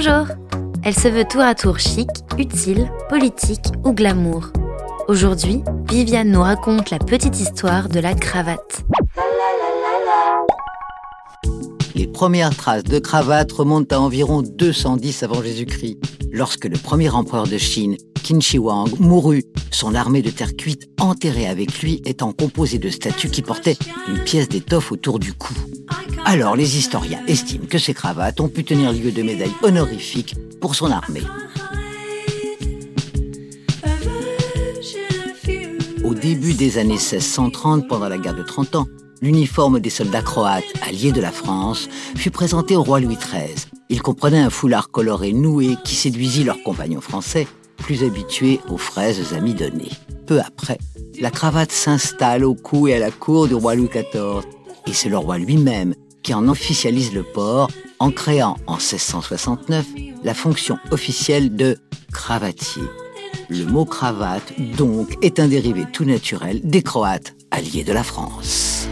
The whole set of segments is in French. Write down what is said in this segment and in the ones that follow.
Bonjour Elle se veut tour à tour chic, utile, politique ou glamour. Aujourd'hui, Viviane nous raconte la petite histoire de la cravate. Les premières traces de cravate remontent à environ 210 avant Jésus-Christ, lorsque le premier empereur de Chine, Qin Shi Huang, mourut, son armée de terre cuite enterrée avec lui étant composée de statues qui portaient une pièce d'étoffe autour du cou. Alors les historiens estiment que ces cravates ont pu tenir lieu de médailles honorifiques pour son armée. Au début des années 1630, pendant la guerre de 30 ans, l'uniforme des soldats croates alliés de la France fut présenté au roi Louis XIII. Il comprenait un foulard coloré noué qui séduisit leurs compagnons français, plus habitués aux fraises amidonnées. Peu après, la cravate s'installe au cou et à la cour du roi Louis XIV. Et c'est le roi lui-même qui en officialise le port en créant en 1669 la fonction officielle de cravatier. Le mot cravate, donc, est un dérivé tout naturel des Croates, alliés de la France.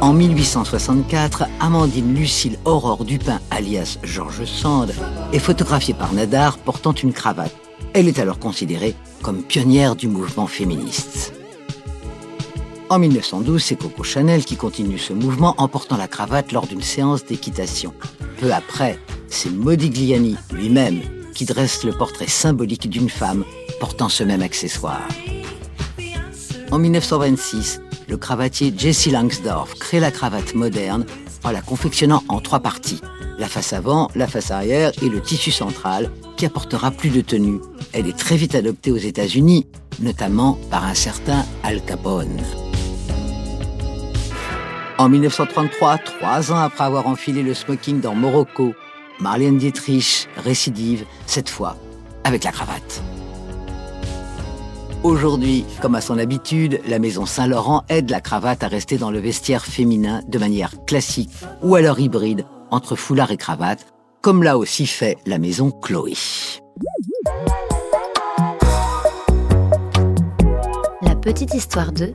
En 1864, Amandine Lucille Aurore Dupin, alias Georges Sand, est photographiée par Nadar portant une cravate. Elle est alors considérée comme pionnière du mouvement féministe. En 1912, c'est Coco Chanel qui continue ce mouvement en portant la cravate lors d'une séance d'équitation. Peu après, c'est Modigliani lui-même qui dresse le portrait symbolique d'une femme portant ce même accessoire. En 1926, le cravatier Jesse Langsdorff crée la cravate moderne en la confectionnant en trois parties. La face avant, la face arrière et le tissu central qui apportera plus de tenue. Elle est très vite adoptée aux États-Unis, notamment par un certain Al Capone. En 1933, trois ans après avoir enfilé le smoking dans Morocco, Marlène Dietrich récidive, cette fois avec la cravate. Aujourd'hui, comme à son habitude, la maison Saint-Laurent aide la cravate à rester dans le vestiaire féminin de manière classique ou alors hybride entre foulard et cravate, comme l'a aussi fait la maison Chloé. La petite histoire 2